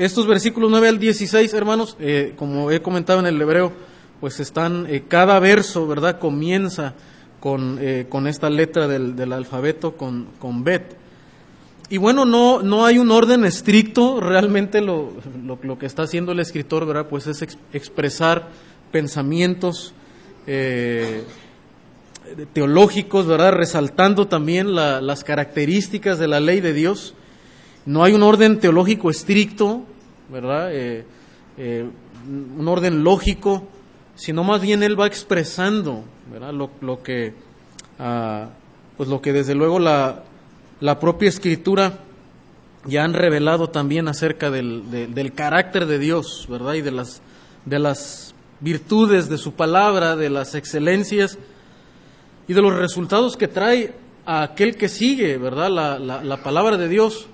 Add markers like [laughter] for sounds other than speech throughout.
estos versículos 9 al 16, hermanos, eh, como he comentado en el hebreo, pues están, eh, cada verso, ¿verdad? Comienza con, eh, con esta letra del, del alfabeto, con, con Bet. Y bueno, no, no hay un orden estricto, realmente lo, lo, lo que está haciendo el escritor, ¿verdad? Pues es ex, expresar pensamientos teológicos, ¿verdad? Resaltando también la, las características de la ley de Dios. No hay un orden teológico estricto, ¿verdad? Eh, eh, un orden lógico, sino más bien él va expresando, ¿verdad? Lo, lo que, ah, pues lo que desde luego la, la propia escritura ya han revelado también acerca del, de, del carácter de Dios, ¿verdad? Y de las, de las virtudes de su palabra, de las excelencias y de los resultados que trae a aquel que sigue, ¿verdad? La, la, la palabra de Dios.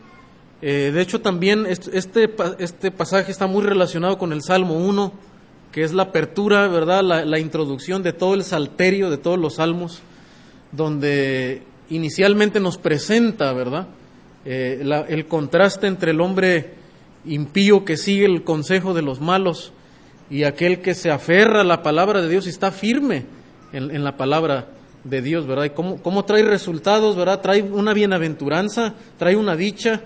Eh, de hecho, también este, este pasaje está muy relacionado con el Salmo 1, que es la apertura, ¿verdad? La, introducción de todo el salterio, de todos los salmos, donde inicialmente nos presenta, ¿verdad? Eh, el contraste entre el hombre impío que sigue el consejo de los malos y aquel que se aferra a la palabra de Dios y está firme en, en la palabra de Dios, ¿verdad? Y cómo, cómo, trae resultados, ¿verdad? Trae una bienaventuranza, trae una dicha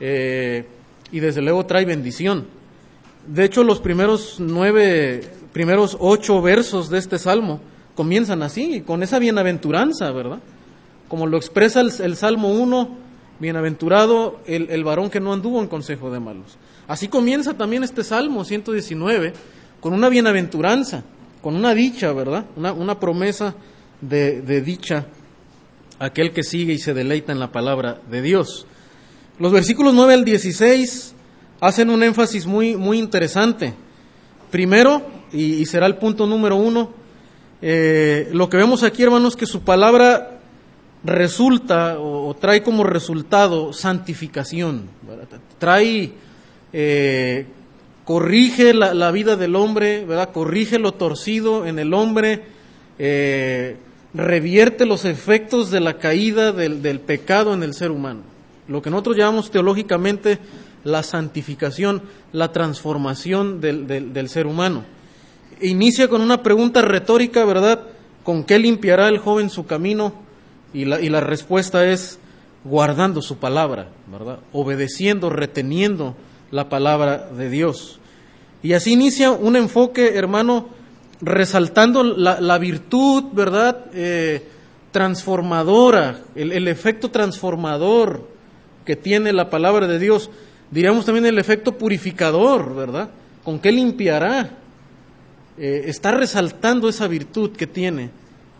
eh, y desde luego trae bendición. De hecho, los primeros nueve, primeros ocho versos de este salmo comienzan así, con esa bienaventuranza, ¿verdad? Como lo expresa el, Salmo 1, bienaventurado el, el varón que no anduvo en consejo de malos. Así comienza también este Salmo 119 con una bienaventuranza, con una dicha, ¿verdad? Una, una promesa de, de, dicha aquel que sigue y se deleita en la palabra de Dios. Los versículos 9 al 16 hacen un énfasis muy, muy interesante. Primero, y, será el punto número uno, eh, lo que vemos aquí, hermanos, que su palabra resulta o, trae como resultado santificación, trae, eh, corrige la, la, vida del hombre, ¿verdad? corrige lo torcido en el hombre, eh, revierte los efectos de la caída del, del, pecado en el ser humano. Lo que nosotros llamamos teológicamente la santificación, la transformación del, del, ser humano. Inicia con una pregunta retórica, ¿verdad? ¿Con qué limpiará el joven su camino? Y la, y la respuesta es guardando su palabra, ¿verdad? Obedeciendo, reteniendo la palabra de Dios. Y así inicia un enfoque, hermano, resaltando la, la virtud, ¿verdad? Eh, transformadora, el, el, efecto transformador que tiene la palabra de Dios. Diríamos también el efecto purificador, ¿verdad? ¿Con qué limpiará? Eh, está resaltando esa virtud que tiene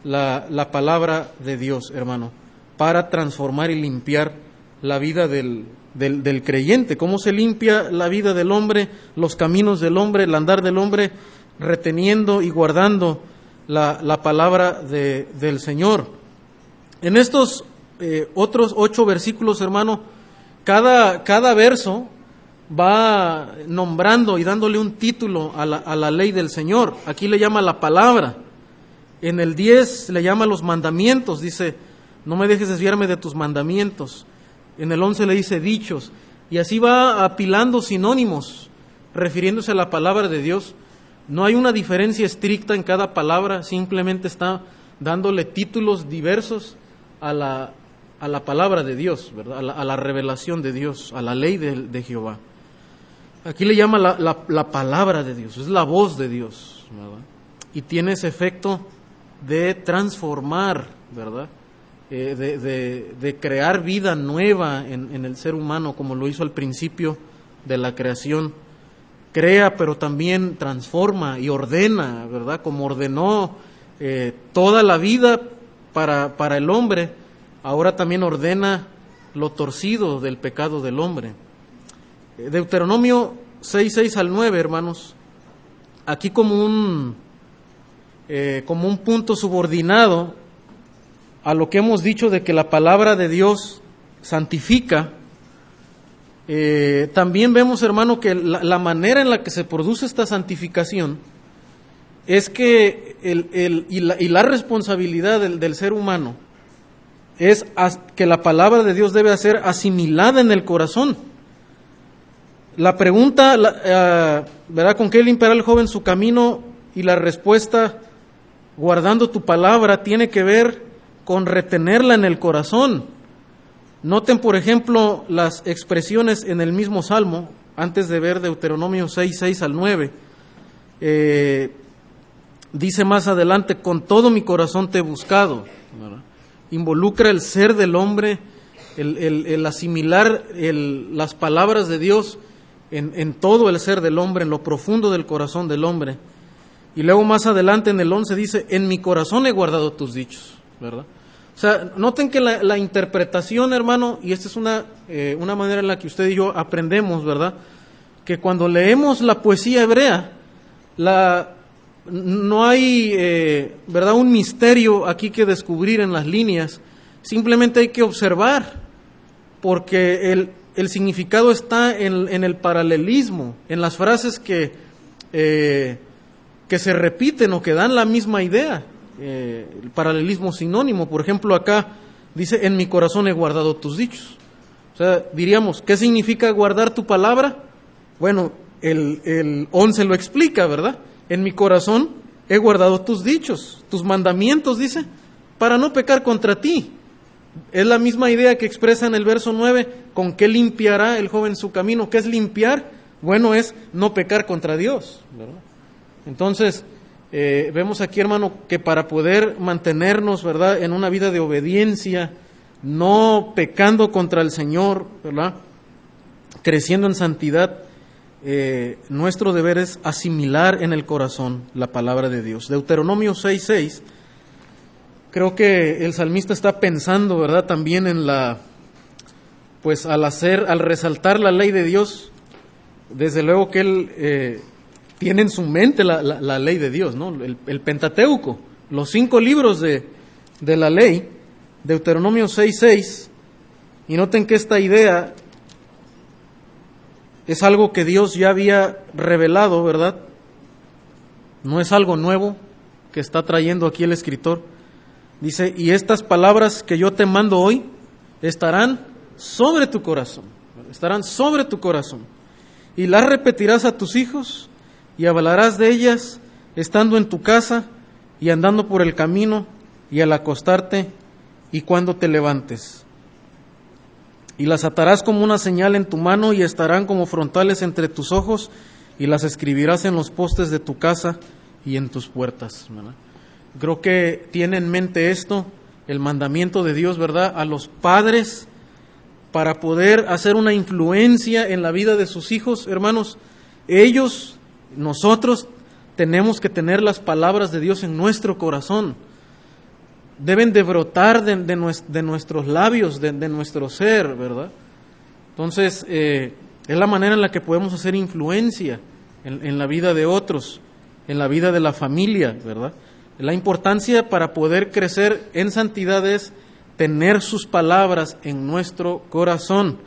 la, la, palabra de Dios, hermano, para transformar y limpiar la vida del, del, creyente. ¿Cómo se limpia la vida del hombre, los caminos del hombre, el andar del hombre? reteniendo y guardando la, la palabra de, del Señor. En estos eh, otros ocho versículos, hermano, cada, cada verso va nombrando y dándole un título a la, a la, ley del Señor. Aquí le llama la palabra. En el 10 le llama los mandamientos, dice, no me dejes desviarme de tus mandamientos. En el 11 le dice dichos. Y así va apilando sinónimos, refiriéndose a la palabra de Dios. No hay una diferencia estricta en cada palabra, simplemente está dándole títulos diversos a la, a la palabra de Dios, ¿verdad? A la, revelación de Dios, a la ley de, de Jehová. Aquí le llama la, la, la, palabra de Dios, es la voz de Dios, ¿verdad? Y tiene ese efecto de transformar, ¿verdad? Eh, de, de, de, crear vida nueva en, en el ser humano, como lo hizo al principio de la creación crea, pero también transforma y ordena, ¿verdad? Como ordenó eh, toda la vida para, para el hombre, ahora también ordena lo torcido del pecado del hombre. Eh, Deuteronomio 6, 6 al 9, hermanos, aquí como un, eh, como un punto subordinado a lo que hemos dicho de que la palabra de Dios santifica, eh, también vemos, hermano, que la, la, manera en la que se produce esta santificación es que el, el, y, la, y, la, responsabilidad del, del ser humano es que la palabra de Dios debe ser asimilada en el corazón. la pregunta, eh, ¿verdad? ¿Con qué limpiará el joven su camino? Y la respuesta, guardando tu palabra, tiene que ver con retenerla en el corazón. Noten, por ejemplo, las expresiones en el mismo Salmo, antes de ver Deuteronomio 6, 6 al 9. Eh, dice más adelante, con todo mi corazón te he buscado. Involucra el ser del hombre, el, asimilar las palabras de Dios en, todo el ser del hombre, en lo profundo del corazón del hombre. Y luego más adelante en el 11 dice, en mi corazón he guardado tus dichos, ¿verdad? O sea, noten que la, interpretación, hermano, y esta es una, eh, una manera en la que usted y yo aprendemos, ¿verdad? Que cuando leemos la poesía hebrea, la, no hay, eh, ¿verdad?, un misterio aquí que descubrir en las líneas, simplemente hay que observar, porque el, el significado está en, el paralelismo, en las frases que, eh, que se repiten o que dan la misma idea. Eh, el paralelismo sinónimo, por ejemplo, acá dice, en mi corazón he guardado tus dichos. O sea, diríamos, ¿qué significa guardar tu palabra? Bueno, el, el 11 lo explica, ¿verdad? En mi corazón he guardado tus dichos, tus mandamientos, dice, para no pecar contra ti. Es la misma idea que expresa en el verso 9, ¿con qué limpiará el joven su camino? ¿Qué es limpiar? Bueno, es no pecar contra Dios. Entonces, eh, vemos aquí, hermano, que para poder mantenernos, ¿verdad?, en una vida de obediencia, no pecando contra el Señor, ¿verdad?, creciendo en santidad, eh, nuestro deber es asimilar en el corazón la palabra de Dios. Deuteronomio 6.6 creo que el salmista está pensando, ¿verdad? También en la, pues al hacer, al resaltar la ley de Dios, desde luego que él eh, tiene en su mente la, la, ley de Dios, ¿no? El, Pentateuco, los cinco libros de, de la ley, Deuteronomio 6.6, y noten que esta idea es algo que Dios ya había revelado, ¿verdad? No es algo nuevo que está trayendo aquí el escritor Dice, y estas palabras que yo te mando hoy estarán sobre tu corazón, estarán sobre tu corazón. Y las repetirás a tus hijos y hablarás de ellas estando en tu casa y andando por el camino y al acostarte y cuando te levantes. Y las atarás como una señal en tu mano y estarán como frontales entre tus ojos y las escribirás en los postes de tu casa y en tus puertas. Creo que tiene en mente esto, el mandamiento de Dios, ¿verdad? A los padres para poder hacer una influencia en la vida de sus hijos, hermanos. Ellos, nosotros, tenemos que tener las palabras de Dios en nuestro corazón. Deben de brotar de, nuestros labios, de, nuestro ser, ¿verdad? Entonces, eh, es la manera en la que podemos hacer influencia en, la vida de otros, en la vida de la familia, ¿verdad? La importancia para poder crecer en santidad es tener sus palabras en nuestro corazón.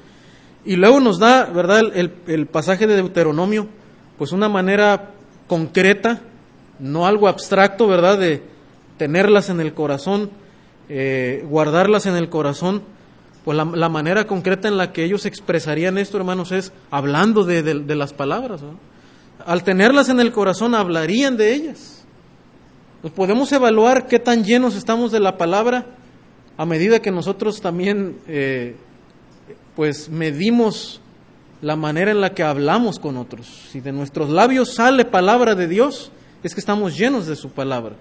Y luego nos da, ¿verdad?, el, pasaje de Deuteronomio, pues una manera concreta, no algo abstracto, ¿verdad?, de tenerlas en el corazón, eh, guardarlas en el corazón. Pues la, manera concreta en la que ellos expresarían esto, hermanos, es hablando de, las palabras. Al tenerlas en el corazón, hablarían de ellas. Pues podemos evaluar qué tan llenos estamos de la palabra a medida que nosotros también eh, pues medimos la manera en la que hablamos con otros. Si de nuestros labios sale palabra de Dios, es que estamos llenos de su palabra.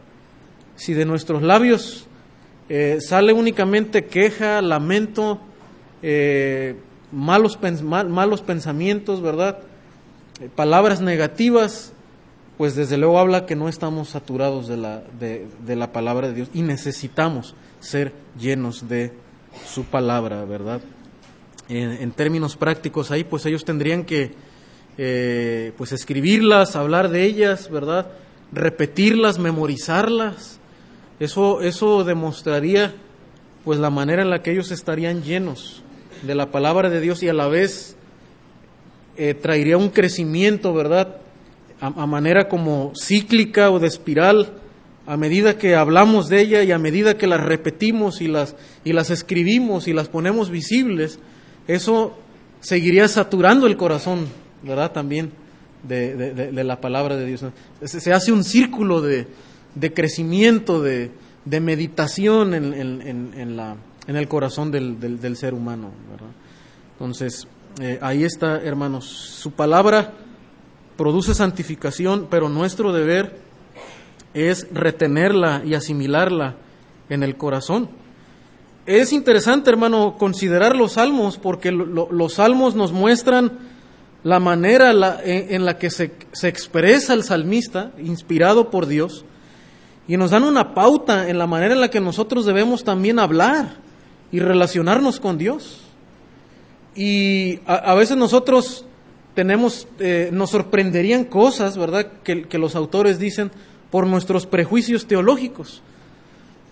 Si de nuestros labios eh, sale únicamente queja, lamento, eh, malos, malos pensamientos, ¿verdad? palabras negativas, pues desde luego habla que no estamos saturados de la, de, la palabra de Dios y necesitamos ser llenos de su palabra, ¿verdad? En, términos prácticos ahí, pues ellos tendrían que eh, pues escribirlas, hablar de ellas, ¿verdad? Repetirlas, memorizarlas. Eso, eso demostraría pues la manera en la que ellos estarían llenos de la palabra de Dios y a la vez eh, traería un crecimiento, ¿verdad? a, manera como cíclica o de espiral, a medida que hablamos de ella y a medida que las repetimos y las, y las escribimos y las ponemos visibles, eso seguiría saturando el corazón ¿verdad? También de, de, la palabra de Dios. Se hace un círculo de, de crecimiento, de, de meditación en, en, en, la, en el corazón del, del, ser humano. Entonces, eh, ahí está, hermanos. Su palabra produce santificación, pero nuestro deber es retenerla y asimilarla en el corazón. Es interesante, hermano, considerar los salmos, porque lo, los salmos nos muestran la manera la, en, en, la que se, se expresa el salmista, inspirado por Dios, y nos dan una pauta en la manera en la que nosotros debemos también hablar y relacionarnos con Dios. Y a, veces nosotros tenemos, eh, nos sorprenderían cosas, ¿verdad?, que, que, los autores dicen por nuestros prejuicios teológicos.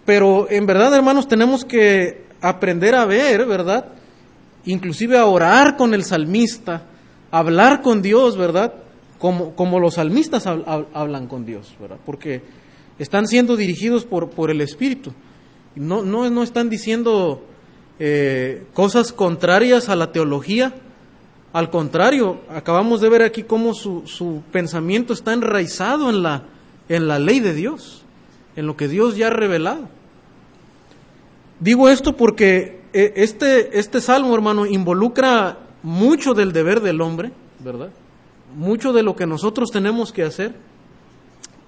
Pero en verdad, hermanos, tenemos que aprender a ver, ¿verdad? Inclusive a orar con el salmista, hablar con Dios, ¿verdad? Como, como los salmistas hablan con Dios, ¿verdad? Porque están siendo dirigidos por, por el Espíritu. No, no, no están diciendo eh, cosas contrarias a la teología. Al contrario, acabamos de ver aquí cómo su, su pensamiento está enraizado en la, en la ley de Dios, en lo que Dios ya ha revelado. Digo esto porque eh, este, este salmo, hermano, involucra mucho del deber del hombre, ¿verdad? Mucho de lo que nosotros tenemos que hacer,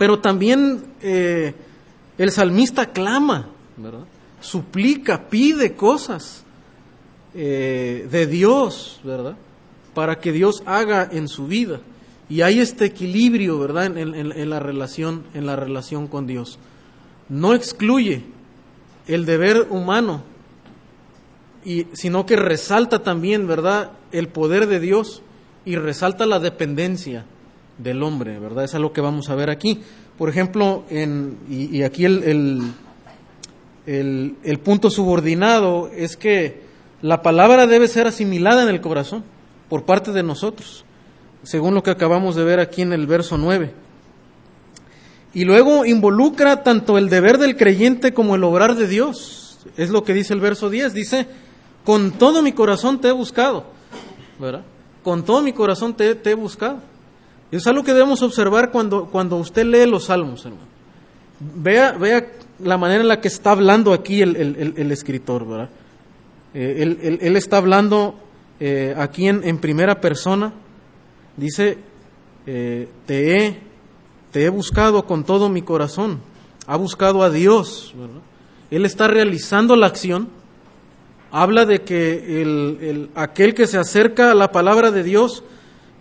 pero también eh, el salmista clama, ¿verdad? Suplica, pide cosas eh, de Dios, ¿verdad? Para que Dios haga en su vida. Y hay este equilibrio, ¿verdad? En, en, en, la relación, en la relación con Dios. No excluye el deber humano, y, sino que resalta también, ¿verdad? El poder de Dios y resalta la dependencia del hombre, ¿verdad? Es algo que vamos a ver aquí. Por ejemplo, en, y, aquí el, el, el, el punto subordinado es que la palabra debe ser asimilada en el corazón por parte de nosotros según lo que acabamos de ver aquí en el verso 9. Y luego involucra tanto el deber del creyente como el obrar de Dios. Es lo que dice el verso 10. Dice, con todo mi corazón te he buscado. ¿Verdad? Con todo mi corazón te, te he buscado. Es algo que debemos observar cuando, cuando usted lee los salmos, hermano. Vea, vea la manera en la que está hablando aquí el, el, escritor, ¿verdad? Eh, él, él, está hablando eh, aquí en, primera persona Dice, eh, te, he, te he buscado con todo mi corazón. Ha buscado a Dios. ¿verdad? Él está realizando la acción. Habla de que el, aquel que se acerca a la palabra de Dios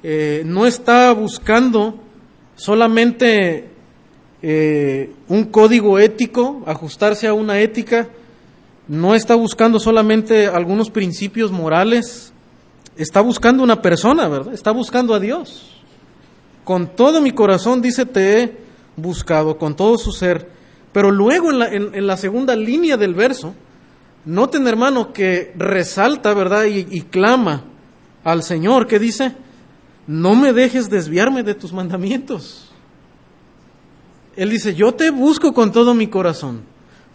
eh, no está buscando solamente eh, un código ético, ajustarse a una ética, no está buscando solamente algunos principios morales, está buscando una persona, ¿verdad? Está buscando a Dios. Con todo mi corazón, dice, te he buscado, con todo su ser. Pero luego en la, en, la segunda línea del verso, noten hermano que resalta, ¿verdad? Y, y clama al Señor, que dice, no me dejes desviarme de tus mandamientos. Él dice, yo te busco con todo mi corazón.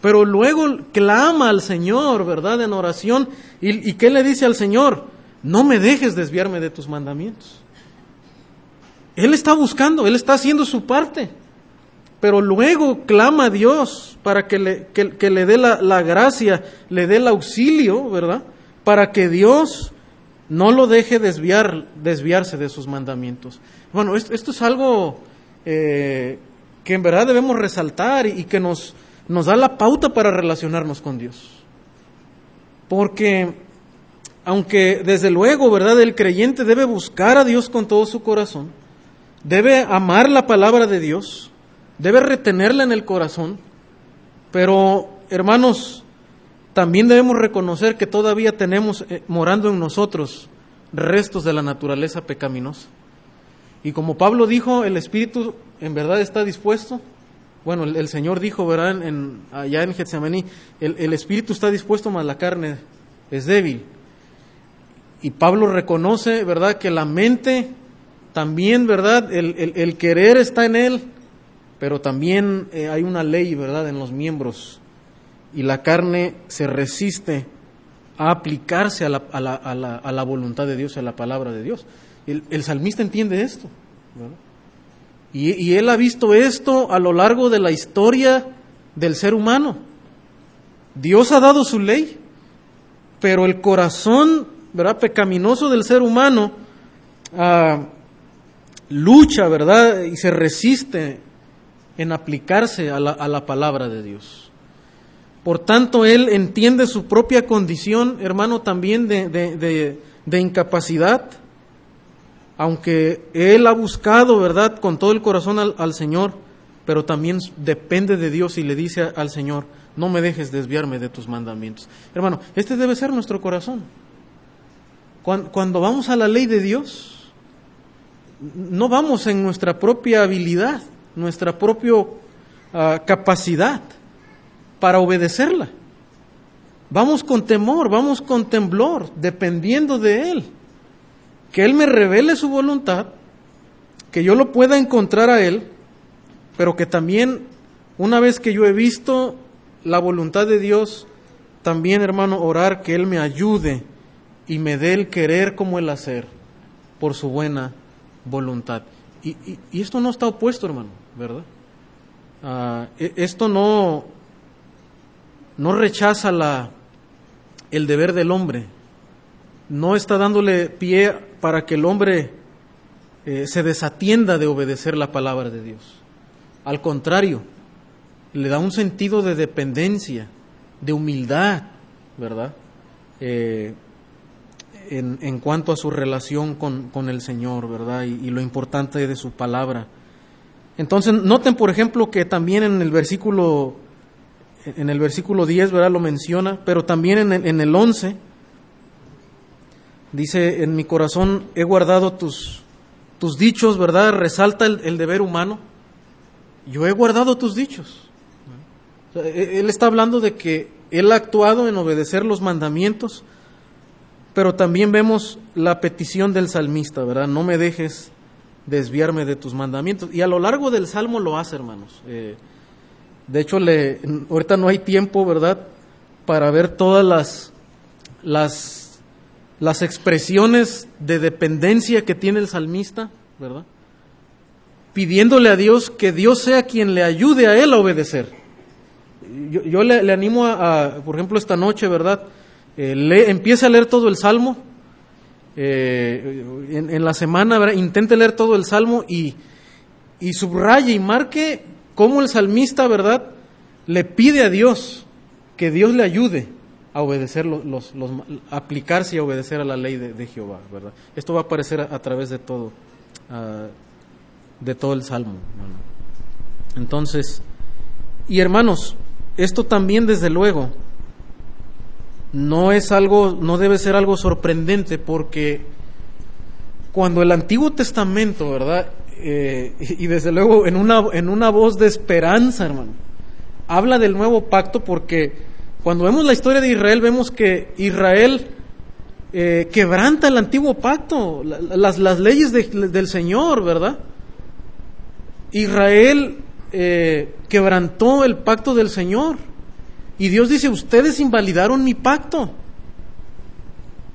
Pero luego clama al Señor, ¿verdad? En oración. ¿Y, y qué le dice al Señor? no me dejes desviarme de tus mandamientos. Él está buscando, Él está haciendo su parte, pero luego clama a Dios para que le, que, le dé la, la, gracia, le dé el auxilio, ¿verdad? Para que Dios no lo deje desviar, desviarse de sus mandamientos. Bueno, esto, es algo eh, que en verdad debemos resaltar y, y que nos, nos da la pauta para relacionarnos con Dios. Porque aunque desde luego, ¿verdad? El creyente debe buscar a Dios con todo su corazón, debe amar la palabra de Dios, debe retenerla en el corazón, pero hermanos, también debemos reconocer que todavía tenemos eh, morando en nosotros restos de la naturaleza pecaminosa. Y como Pablo dijo, el Espíritu en verdad está dispuesto. Bueno, el, Señor dijo, ¿verdad? En, allá en Getsemaní, el, el Espíritu está dispuesto, mas la carne es débil. Y Pablo reconoce, ¿verdad?, que la mente también, ¿verdad?, el querer está en él, pero también eh, hay una ley, ¿verdad?, en los miembros. Y la carne se resiste a aplicarse a la, a la, a la, a la voluntad de Dios, a la palabra de Dios. El, salmista entiende esto. Y, y él ha visto esto a lo largo de la historia del ser humano. Dios ha dado su ley, pero el corazón ¿verdad? pecaminoso del ser humano ah, lucha, ¿verdad? Y se resiste en aplicarse a la, a la palabra de Dios. Por tanto, él entiende su propia condición, hermano, también de, de, de, incapacidad, aunque él ha buscado, ¿verdad?, con todo el corazón al, al, Señor, pero también depende de Dios y le dice al Señor, no me dejes desviarme de tus mandamientos. Hermano, este debe ser nuestro corazón. Cuando, vamos a la ley de Dios, no vamos en nuestra propia habilidad, nuestra propia uh, capacidad para obedecerla. Vamos con temor, vamos con temblor, dependiendo de Él. Que Él me revele su voluntad, que yo lo pueda encontrar a Él, pero que también, una vez que yo he visto la voluntad de Dios, también, hermano, orar que Él me ayude y me dé el querer como el hacer por su buena voluntad. Y, y, esto no está opuesto, hermano, ¿verdad? Uh, esto no, no rechaza la, el deber del hombre, no está dándole pie para que el hombre eh, se desatienda de obedecer la palabra de Dios. Al contrario, le da un sentido de dependencia, de humildad, ¿verdad? Eh, en, en, cuanto a su relación con, con el Señor, ¿verdad? Y, y, lo importante de su palabra. Entonces, noten, por ejemplo, que también en el versículo, en el versículo 10, ¿verdad? Lo menciona, pero también en el, en el 11, dice, en mi corazón he guardado tus, tus dichos, ¿verdad? Resalta el, el deber humano. Yo he guardado tus dichos. E, él está hablando de que él ha actuado en obedecer los mandamientos, pero también vemos la petición del salmista, ¿verdad? No me dejes desviarme de tus mandamientos. Y a lo largo del salmo lo hace, hermanos. Eh, de hecho, le, ahorita no hay tiempo, ¿verdad?, para ver todas las, las, las expresiones de dependencia que tiene el salmista, ¿verdad? Pidiéndole a Dios que Dios sea quien le ayude a él a obedecer. Yo, yo le, animo a, por ejemplo, esta noche, ¿verdad? Eh, empiece a leer todo el Salmo. Eh, en, en, la semana, ¿verdad? intente leer todo el Salmo y, y subraye y marque cómo el salmista, ¿verdad?, le pide a Dios que Dios le ayude a obedecer los aplicarse y a obedecer a la ley de, Jehová, ¿verdad? Esto va a aparecer a, a través de todo, de todo el Salmo. Entonces, y hermanos, esto también desde luego no es algo, no debe ser algo sorprendente porque cuando el Antiguo Testamento, ¿verdad? Eh, y desde luego en una, en una voz de esperanza, hermano, habla del nuevo pacto porque cuando vemos la historia de Israel vemos que Israel eh, quebranta el antiguo pacto, las, las leyes de, del Señor, ¿verdad? Israel eh, quebrantó el pacto del Señor. Y Dios dice, ustedes invalidaron mi pacto.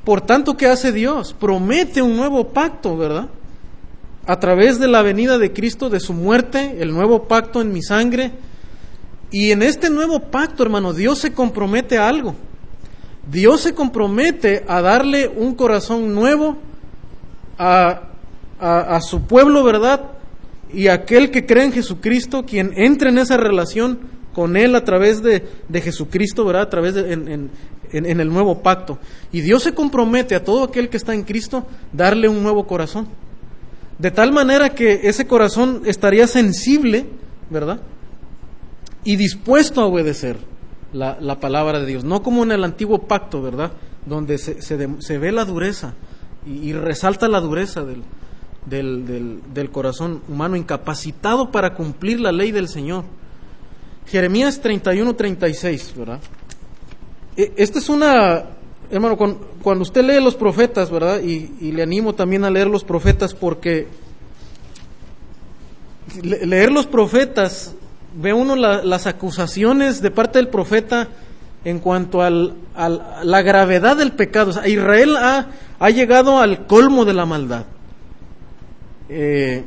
Por tanto, ¿qué hace Dios? Promete un nuevo pacto, ¿verdad? A través de la venida de Cristo, de su muerte, el nuevo pacto en mi sangre. Y en este nuevo pacto, hermano, Dios se compromete a algo. Dios se compromete a darle un corazón nuevo a, a, a su pueblo, ¿verdad? Y aquel que cree en Jesucristo, quien entre en esa relación, con Él a través de, de Jesucristo, ¿verdad? A través de en, en, en, el nuevo pacto. Y Dios se compromete a todo aquel que está en Cristo darle un nuevo corazón. De tal manera que ese corazón estaría sensible, ¿verdad? Y dispuesto a obedecer la, la palabra de Dios. No como en el antiguo pacto, ¿verdad? Donde se, se, se ve la dureza y, resalta la dureza del, del, del, del corazón humano incapacitado para cumplir la ley del Señor. Jeremías 31, 36, ¿verdad? E, esta es una, hermano, cuando usted lee los profetas, ¿verdad? Y, le animo también a leer los profetas porque leer los profetas, ve uno la, las acusaciones de parte del profeta en cuanto al, al, la gravedad del pecado. Israel ha, ha llegado al colmo de la maldad. eh,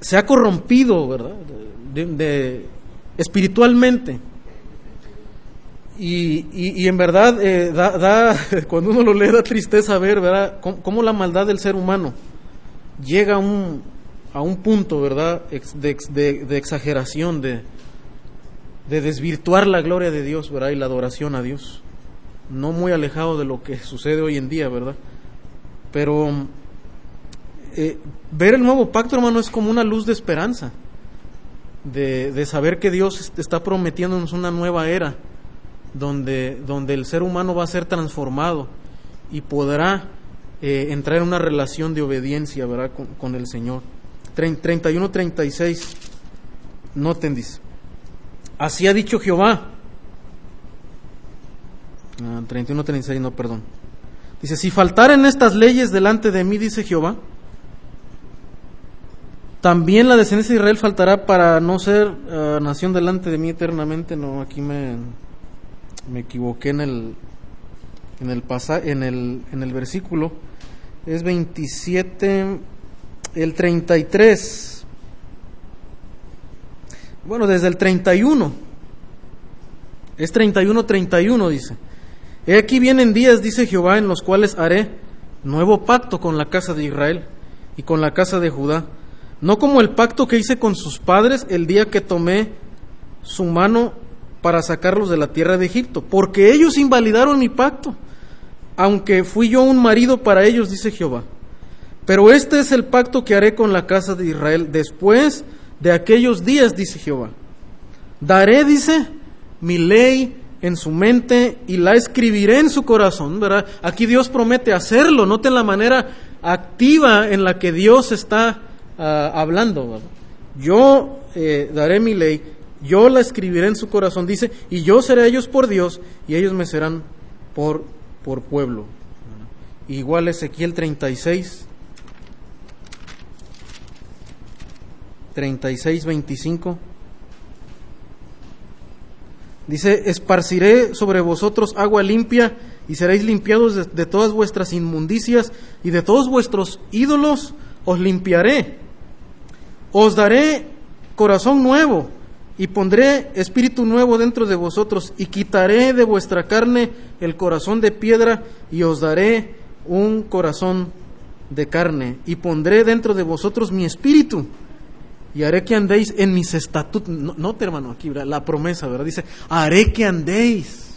se ha corrompido, ¿verdad? De, espiritualmente. Y, en verdad, eh, da, [laughs] cuando uno lo lee, da tristeza ver, ¿verdad?, cómo, la maldad del ser humano llega a un, a un punto, ¿verdad?, de, de exageración, de, de desvirtuar la gloria de Dios, ¿verdad?, y la adoración a Dios. No muy alejado de lo que sucede hoy en día, ¿verdad? Pero eh, ver el nuevo pacto, hermano, es como una luz de esperanza, de, saber que Dios está prometiéndonos una nueva era, donde, donde el ser humano va a ser transformado y podrá eh, entrar en una relación de obediencia, ¿verdad?, con, el Señor. 31-36, noten, dice, así ha dicho Jehová. 31-36, ah, no, perdón. Dice, si faltaren estas leyes delante de mí, dice Jehová, también la descendencia de Israel faltará para no ser eh, nación delante de mí eternamente. No, aquí me, me equivoqué en el en el, en el en el versículo. Es 27 el 33. Bueno, desde el 31. Es 31 31 dice. He aquí vienen días, dice Jehová, en los cuales haré nuevo pacto con la casa de Israel y con la casa de Judá no como el pacto que hice con sus padres el día que tomé su mano para sacarlos de la tierra de Egipto, porque ellos invalidaron mi pacto, aunque fui yo un marido para ellos, dice Jehová. Pero este es el pacto que haré con la casa de Israel después de aquellos días, dice Jehová. Daré, dice, mi ley en su mente y la escribiré en su corazón, ¿verdad? Aquí Dios promete hacerlo, noten la manera activa en la que Dios está Ah, hablando. Yo eh, daré mi ley, yo la escribiré en su corazón, dice, y yo seré ellos por Dios y ellos me serán por, por pueblo. Igual Ezequiel 36, 36, 25. Dice, esparciré sobre vosotros agua limpia y seréis limpiados de todas vuestras inmundicias y de todos vuestros ídolos os limpiaré os daré corazón nuevo y pondré espíritu nuevo dentro de vosotros y quitaré de vuestra carne el corazón de piedra y os daré un corazón de carne y pondré dentro de vosotros mi espíritu y haré que andéis en mis estatutos. No, te hermano, aquí la promesa, ¿verdad? Dice, haré que andéis.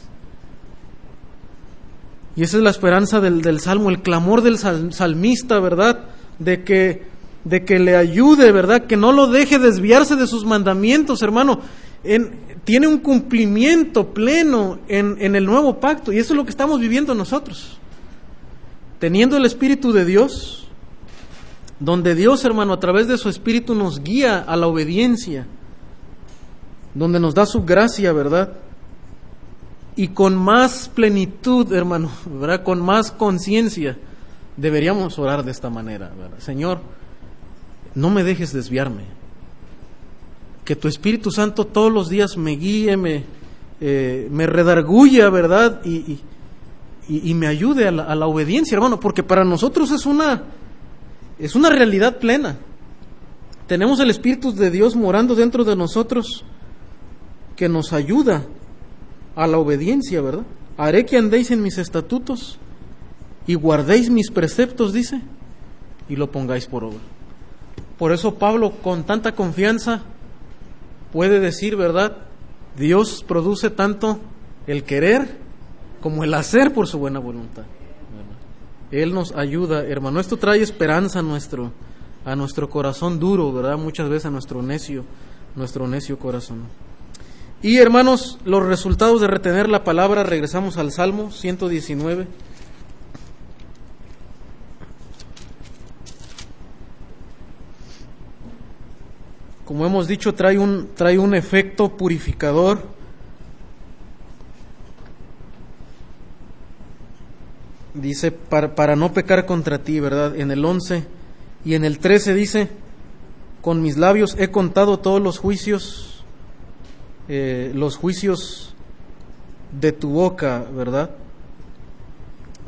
Y esa es la esperanza del, del salmo, el clamor del salmista, ¿verdad? De que de que le ayude, ¿verdad? Que no lo deje desviarse de sus mandamientos, hermano. tiene un cumplimiento pleno en, en el nuevo pacto y eso es lo que estamos viviendo nosotros. Teniendo el Espíritu de Dios, donde Dios, hermano, a través de su Espíritu nos guía a la obediencia, donde nos da su gracia, ¿verdad? Y con más plenitud, hermano, [laughs] ¿verdad? Con más conciencia, deberíamos orar de esta manera, ¿verdad? Señor, no me dejes desviarme. Que tu Espíritu Santo todos los días me guíe, me, eh, me redarguya, ¿verdad? Y, y, me ayude a la, obediencia, hermano, porque para nosotros es una, es una realidad plena. Tenemos el Espíritu de Dios morando dentro de nosotros que nos ayuda a la obediencia, ¿verdad? Haré que andéis en mis estatutos y guardéis mis preceptos, dice, y lo pongáis por obra. Por eso Pablo con tanta confianza puede decir, ¿verdad? Dios produce tanto el querer como el hacer por su buena voluntad. Él nos ayuda, hermano. Esto trae esperanza a nuestro, a nuestro corazón duro, ¿verdad? Muchas veces a nuestro necio, nuestro necio corazón. Y hermanos, los resultados de retener la palabra, regresamos al Salmo 119. Como hemos dicho, trae un, trae un efecto purificador. Dice, para, no pecar contra ti, ¿verdad? En el 11 y en el 13 dice, con mis labios he contado todos los juicios, eh, los juicios de tu boca, ¿verdad?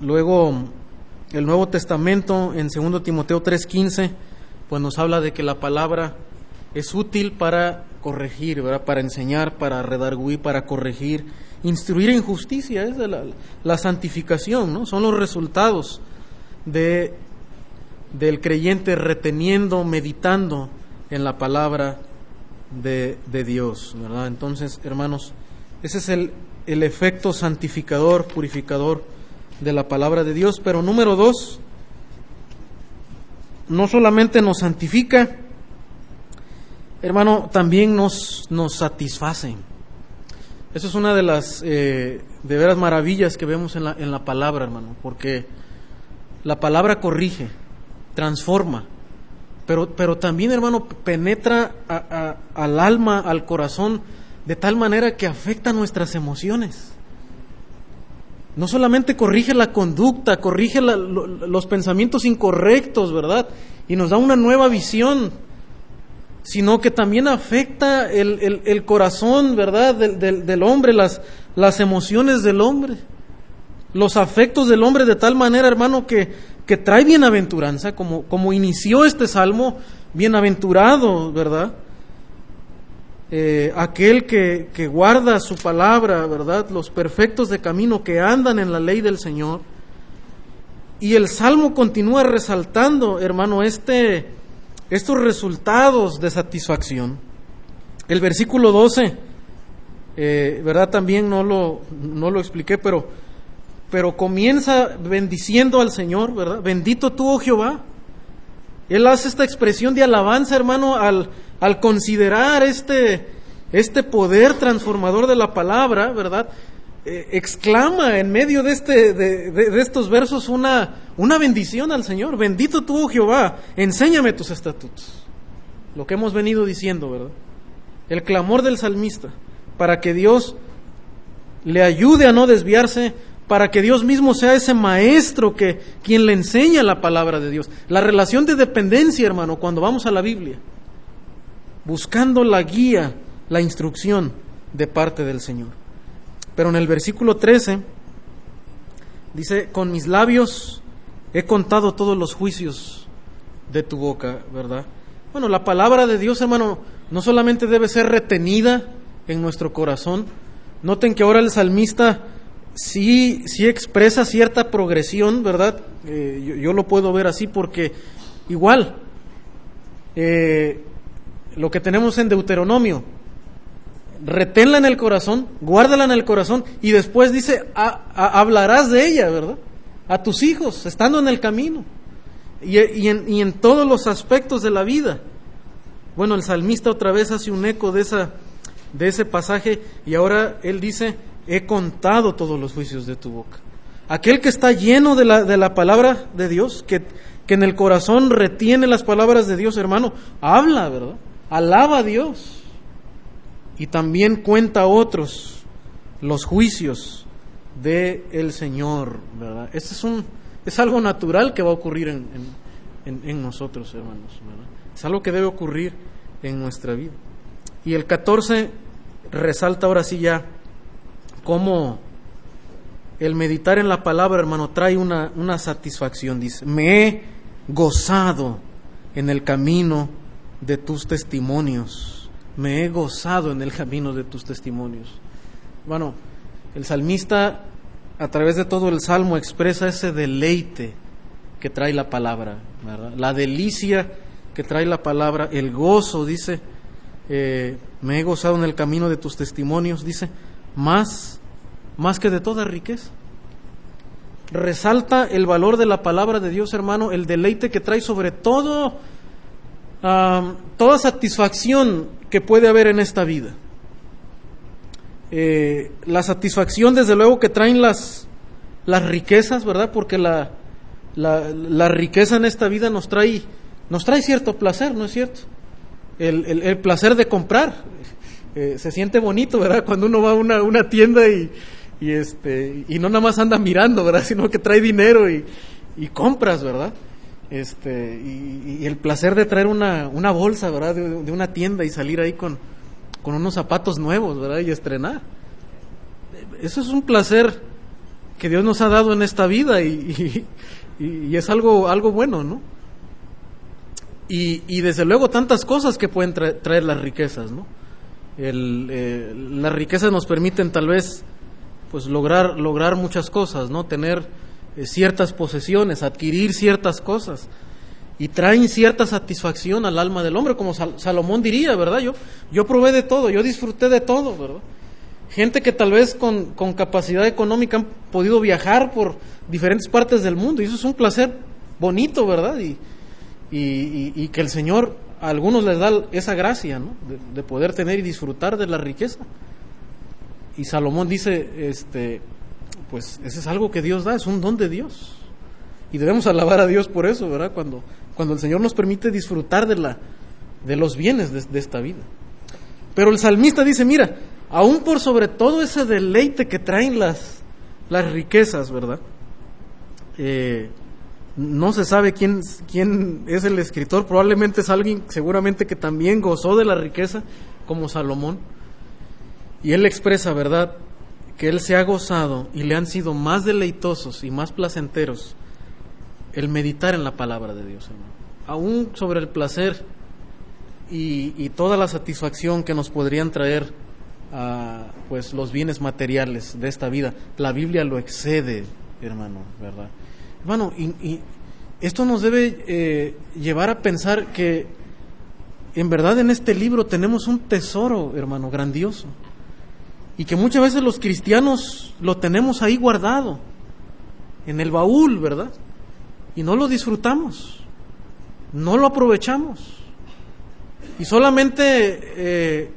Luego, el Nuevo Testamento en 2 Timoteo 3:15, pues nos habla de que la palabra es útil para corregir, ¿verdad? para enseñar, para redarguir, para corregir, instruir en justicia, es la, la, santificación, ¿no? son los resultados de, del creyente reteniendo, meditando en la palabra de, de Dios. ¿verdad? Entonces, hermanos, ese es el, el efecto santificador, purificador de la palabra de Dios. Pero número dos, no solamente nos santifica, hermano, también nos, nos satisface. Eso es una de las eh, de veras maravillas que vemos en la, en la palabra, hermano, porque la palabra corrige, transforma, pero, pero también, hermano, penetra al alma, al corazón, de tal manera que afecta nuestras emociones. No solamente corrige la conducta, corrige los pensamientos incorrectos, ¿verdad? Y nos da una nueva visión, sino que también afecta el, corazón, ¿verdad? Del, del, hombre, las, las emociones del hombre, los afectos del hombre de tal manera, hermano, que, que trae bienaventuranza, como, como inició este salmo, bienaventurado, ¿verdad? Eh, aquel que, que, guarda su palabra, ¿verdad? Los perfectos de camino que andan en la ley del Señor. Y el Salmo continúa resaltando, hermano, este, estos resultados de satisfacción. El versículo 12, eh, ¿verdad? También no lo, no lo expliqué, pero, pero comienza bendiciendo al Señor, ¿verdad? Bendito tú, oh Jehová. Él hace esta expresión de alabanza, hermano, al, al considerar este, este poder transformador de la palabra, ¿verdad? Eh, exclama en medio de, este, de, estos versos una, una bendición al Señor. Bendito tú, oh Jehová, enséñame tus estatutos. Lo que hemos venido diciendo, ¿verdad? El clamor del salmista para que Dios le ayude a no desviarse, para que Dios mismo sea ese maestro que quien le enseña la palabra de Dios. La relación de dependencia, hermano, cuando vamos a la Biblia buscando la guía, la instrucción de parte del Señor. Pero en el versículo 13 dice, con mis labios he contado todos los juicios de tu boca, ¿verdad? Bueno, la palabra de Dios, hermano, no solamente debe ser retenida en nuestro corazón. Noten que ahora el salmista sí, sí expresa cierta progresión, ¿verdad? Eh, yo, lo puedo ver así porque igual, eh, lo que tenemos en Deuteronomio. Reténla en el corazón, guárdala en el corazón y después dice, hablarás de ella, ¿verdad? A tus hijos, estando en el camino y, en, todos los aspectos de la vida. Bueno, el salmista otra vez hace un eco de, ese pasaje y ahora él dice, he contado todos los juicios de tu boca. Aquel que está lleno de la, de la palabra de Dios, que, que en el corazón retiene las palabras de Dios, hermano, habla, ¿verdad? alaba a Dios y también cuenta a otros los juicios de el Señor, ¿verdad? Este es un es algo natural que va a ocurrir en, en, nosotros, hermanos, Es algo que debe ocurrir en nuestra vida. Y el 14 resalta ahora sí ya cómo el meditar en la palabra, hermano, trae una, una satisfacción. Dice, me he gozado en el camino de tus testimonios. Me he gozado en el camino de tus testimonios. Bueno, el salmista a través de todo el salmo expresa ese deleite que trae la palabra, la delicia que trae la palabra, el gozo, dice, eh, me he gozado en el camino de tus testimonios, dice, más, más que de toda riqueza. Resalta el valor de la palabra de Dios, hermano, el deleite que trae sobre todo toda satisfacción que puede haber en esta vida. Eh, la satisfacción, desde luego, que traen las, las riquezas, ¿verdad? Porque la, la, riqueza en esta vida nos trae, nos trae cierto placer, ¿no es cierto? El, el, placer de comprar. Eh, se siente bonito, ¿verdad? Cuando uno va a una, una tienda y, y, este, y no nada más anda mirando, ¿verdad? [laughs] Sino que trae dinero y, y compras, ¿verdad? Este, y, el placer de traer una, una bolsa, ¿verdad? De, una tienda y salir ahí con, con unos zapatos nuevos, ¿verdad? Y estrenar. Eso es un placer que Dios nos ha dado en esta vida y, [laughs] y, es algo, algo bueno, ¿no? Y, y, desde luego tantas cosas que pueden traer las riquezas, ¿no? El, eh, las riquezas nos permiten tal vez pues lograr, lograr muchas cosas, ¿no? Tener ciertas posesiones, adquirir ciertas cosas y traen cierta satisfacción al alma del hombre, como Salomón diría, ¿verdad? Yo, yo probé de todo, yo disfruté de todo, ¿verdad? Gente que tal vez con, con capacidad económica han podido viajar por diferentes partes del mundo y eso es un placer bonito, ¿verdad? Y, y, y, que el Señor a algunos les da esa gracia, ¿no? De, poder tener y disfrutar de la riqueza. Y Salomón dice, este, pues ese es algo que Dios da, es un don de Dios. Y debemos alabar a Dios por eso, ¿verdad? Cuando, cuando el Señor nos permite disfrutar de, la, de los bienes de, esta vida. Pero el salmista dice, mira, aún por sobre todo ese deleite que traen las, las riquezas, ¿verdad? Eh, no se sabe quién, quién es el escritor, probablemente es alguien seguramente que también gozó de la riqueza como Salomón. Y él expresa, ¿verdad?, que él se ha gozado y le han sido más deleitosos y más placenteros el meditar en la palabra de Dios, hermano. Aún sobre el placer y, toda la satisfacción que nos podrían traer ah, pues los bienes materiales de esta vida, la Biblia lo excede, hermano, ¿verdad? Hermano, y, esto nos debe eh, llevar a pensar que en verdad en este libro tenemos un tesoro, hermano, grandioso. Y que muchas veces los cristianos lo tenemos ahí guardado, en el baúl, ¿verdad? Y no lo disfrutamos, no lo aprovechamos. Y solamente eh,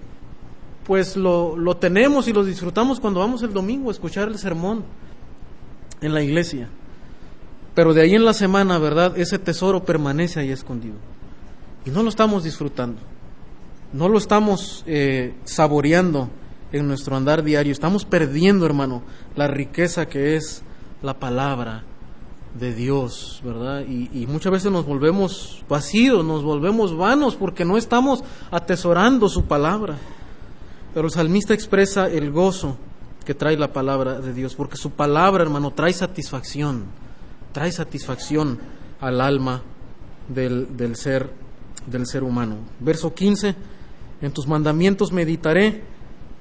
pues lo, lo tenemos y lo disfrutamos cuando vamos el domingo a escuchar el sermón en la iglesia. Pero de ahí en la semana, ¿verdad? Ese tesoro permanece ahí escondido. Y no lo estamos disfrutando. No lo estamos eh, saboreando en nuestro andar diario. Estamos perdiendo, hermano, la riqueza que es la palabra de Dios, ¿verdad? Y, muchas veces nos volvemos vacíos, nos volvemos vanos porque no estamos atesorando su palabra. Pero el salmista expresa el gozo que trae la palabra de Dios, porque su palabra, hermano, trae satisfacción trae satisfacción al alma del, del, ser, del ser humano. Verso 15, en tus mandamientos meditaré,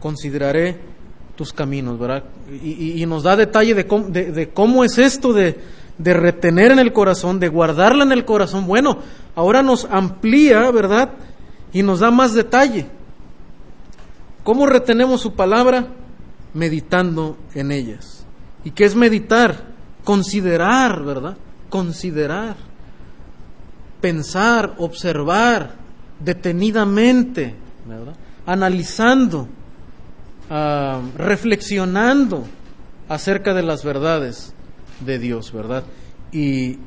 consideraré tus caminos, ¿verdad? Y, nos da detalle de cómo, es esto de, de, retener en el corazón, de guardarla en el corazón. Bueno, ahora nos amplía, ¿verdad? Y nos da más detalle. ¿Cómo retenemos su palabra? Meditando en ellas. ¿Y qué es meditar? considerar, ¿verdad? Considerar, pensar, observar detenidamente, ¿verdad? Analizando, ah, reflexionando acerca de las verdades de Dios, ¿verdad? Y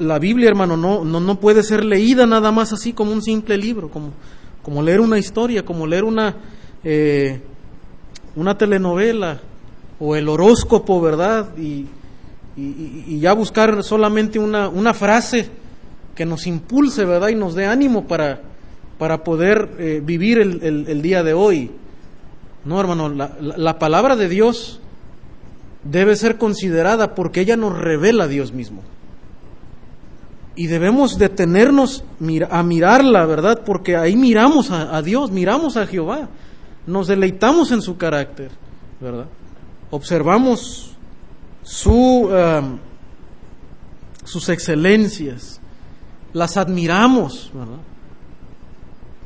la Biblia, hermano, no, no, no, puede ser leída nada más así como un simple libro, como, como leer una historia, como leer una, eh, una telenovela o el horóscopo, ¿verdad? Y, y, ya buscar solamente una, una, frase que nos impulse, ¿verdad? Y nos dé ánimo para, para poder eh, vivir el, el, día de hoy. No, hermano, la, la, palabra de Dios debe ser considerada porque ella nos revela a Dios mismo. Y debemos detenernos a mirarla, ¿verdad? Porque ahí miramos a, Dios, miramos a Jehová, nos deleitamos en su carácter, ¿verdad? Observamos su, um, sus excelencias, las admiramos,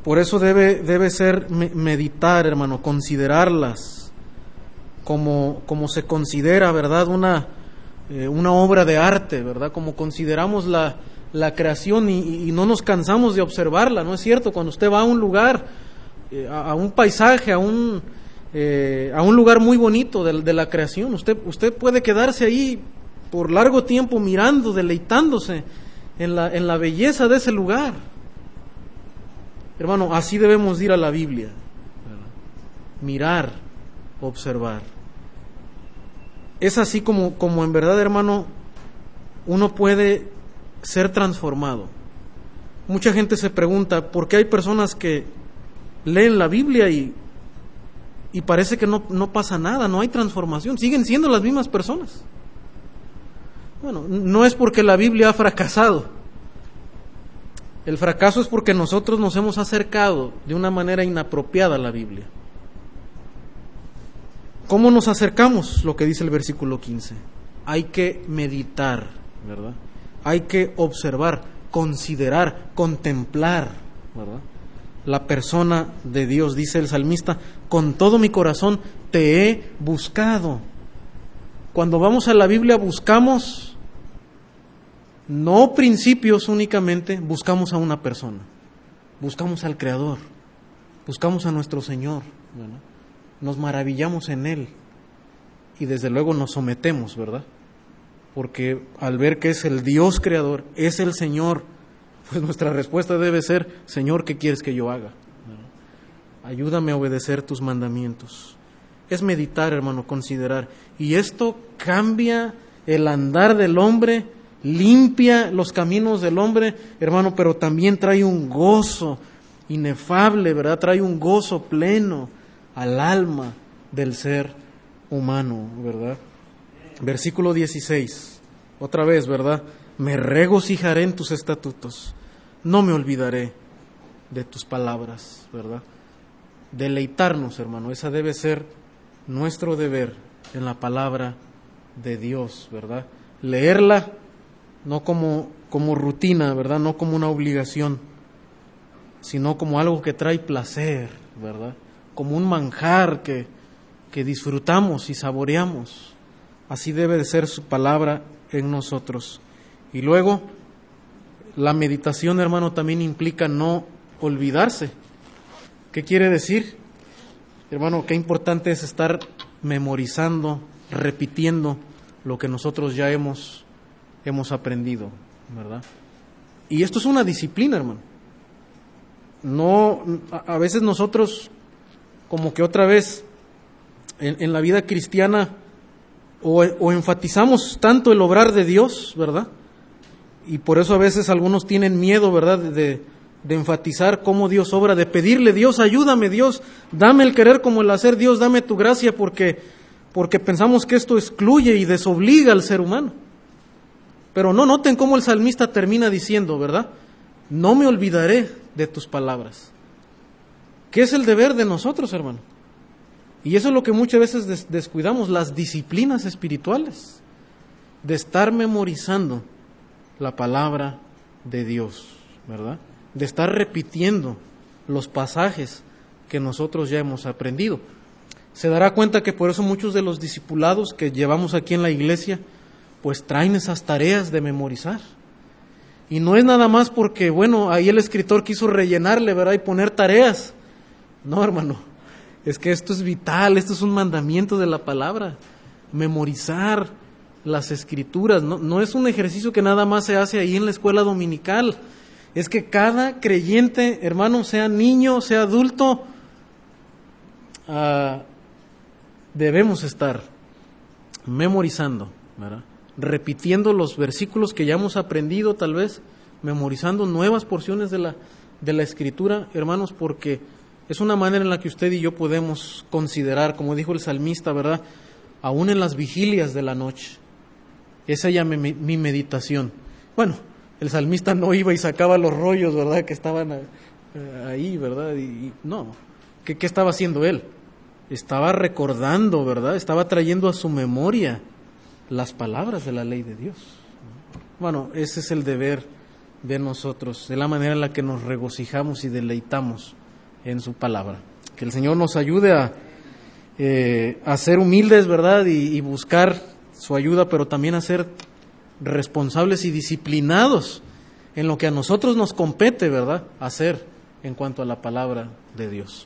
Por eso debe, debe ser meditar, hermano, considerarlas como, como se considera, ¿verdad? Una, eh, una obra de arte, ¿verdad? Como consideramos la, la creación y, no nos cansamos de observarla, ¿no es cierto? Cuando usted va a un lugar, eh, a, un paisaje, a un, eh, a un lugar muy bonito de, la creación. Usted, usted puede quedarse ahí por largo tiempo mirando, deleitándose en la, en la belleza de ese lugar. Hermano, así debemos ir a la Biblia. Mirar, observar. Es así como, como en verdad, hermano, uno puede ser transformado. Mucha gente se pregunta por qué hay personas que leen la Biblia y y parece que no, no pasa nada, no hay transformación, siguen siendo las mismas personas. Bueno, no es porque la Biblia ha fracasado. El fracaso es porque nosotros nos hemos acercado de una manera inapropiada a la Biblia. ¿Cómo nos acercamos? Lo que dice el versículo 15. Hay que meditar, ¿verdad? Hay que observar, considerar, contemplar, ¿verdad? La persona de Dios, dice el salmista, con todo mi corazón te he buscado. Cuando vamos a la Biblia buscamos no principios únicamente, buscamos a una persona, buscamos al Creador, buscamos a nuestro Señor, nos maravillamos en Él y desde luego nos sometemos, ¿verdad? Porque al ver que es el Dios Creador, es el Señor, pues nuestra respuesta debe ser, Señor, ¿qué quieres que yo haga? Ayúdame a obedecer tus mandamientos. Es meditar, hermano, considerar. Y esto cambia el andar del hombre limpia los caminos del hombre, hermano, pero también trae un gozo inefable, ¿verdad? Trae un gozo pleno al alma del ser humano, ¿verdad? Versículo 16, otra vez, ¿verdad? Me regocijaré en tus estatutos, no me olvidaré de tus palabras, ¿verdad? Deleitarnos, hermano, esa debe ser nuestro deber en la palabra de Dios, ¿verdad? Leerla no como, como rutina, ¿verdad? No como una obligación, sino como algo que trae placer, ¿verdad? Como un manjar que, que disfrutamos y saboreamos. Así debe de ser su palabra en nosotros. Y luego, la meditación, hermano, también implica no olvidarse. ¿Qué quiere decir? Hermano, qué importante es estar memorizando, repitiendo lo que nosotros ya hemos hemos aprendido, ¿verdad? Y esto es una disciplina, hermano. No, a veces nosotros, como que otra vez, en, la vida cristiana, o, enfatizamos tanto el obrar de Dios, ¿verdad? Y por eso a veces algunos tienen miedo, ¿verdad?, de, de enfatizar cómo Dios obra, de pedirle, Dios, ayúdame, Dios, dame el querer como el hacer, Dios, dame tu gracia, porque, porque pensamos que esto excluye y desobliga al ser humano. Pero no noten cómo el salmista termina diciendo, ¿verdad? No me olvidaré de tus palabras. ¿Qué es el deber de nosotros, hermano? Y eso es lo que muchas veces descuidamos, las disciplinas espirituales, de estar memorizando la palabra de Dios, ¿verdad? De estar repitiendo los pasajes que nosotros ya hemos aprendido. Se dará cuenta que por eso muchos de los discipulados que llevamos aquí en la iglesia, pues traen esas tareas de memorizar. Y no es nada más porque, bueno, ahí el escritor quiso rellenarle, ¿verdad? Y poner tareas. No, hermano, es que esto es vital, esto es un mandamiento de la palabra. Memorizar las escrituras, no, no es un ejercicio que nada más se hace ahí en la escuela dominical. Es que cada creyente, hermano, sea niño, sea adulto, ah, debemos estar memorizando, ¿verdad? Repitiendo los versículos que ya hemos aprendido, tal vez memorizando nuevas porciones de la, de la escritura, hermanos, porque es una manera en la que usted y yo podemos considerar, como dijo el salmista, ¿verdad? Aún en las vigilias de la noche. Esa ya mi, mi meditación. Bueno, el salmista no iba y sacaba los rollos, ¿verdad? Que estaban eh, ahí, ¿verdad? Y, no, ¿Qué, ¿qué estaba haciendo él? Estaba recordando, ¿verdad? Estaba trayendo a su memoria las palabras de la ley de Dios. Bueno, ese es el deber de nosotros, de la manera en la que nos regocijamos y deleitamos en su palabra. Que el Señor nos ayude a, eh, a ser humildes, ¿verdad? Y, y, buscar su ayuda, pero también a ser responsables y disciplinados en lo que a nosotros nos compete, ¿verdad? Hacer en cuanto a la palabra de Dios.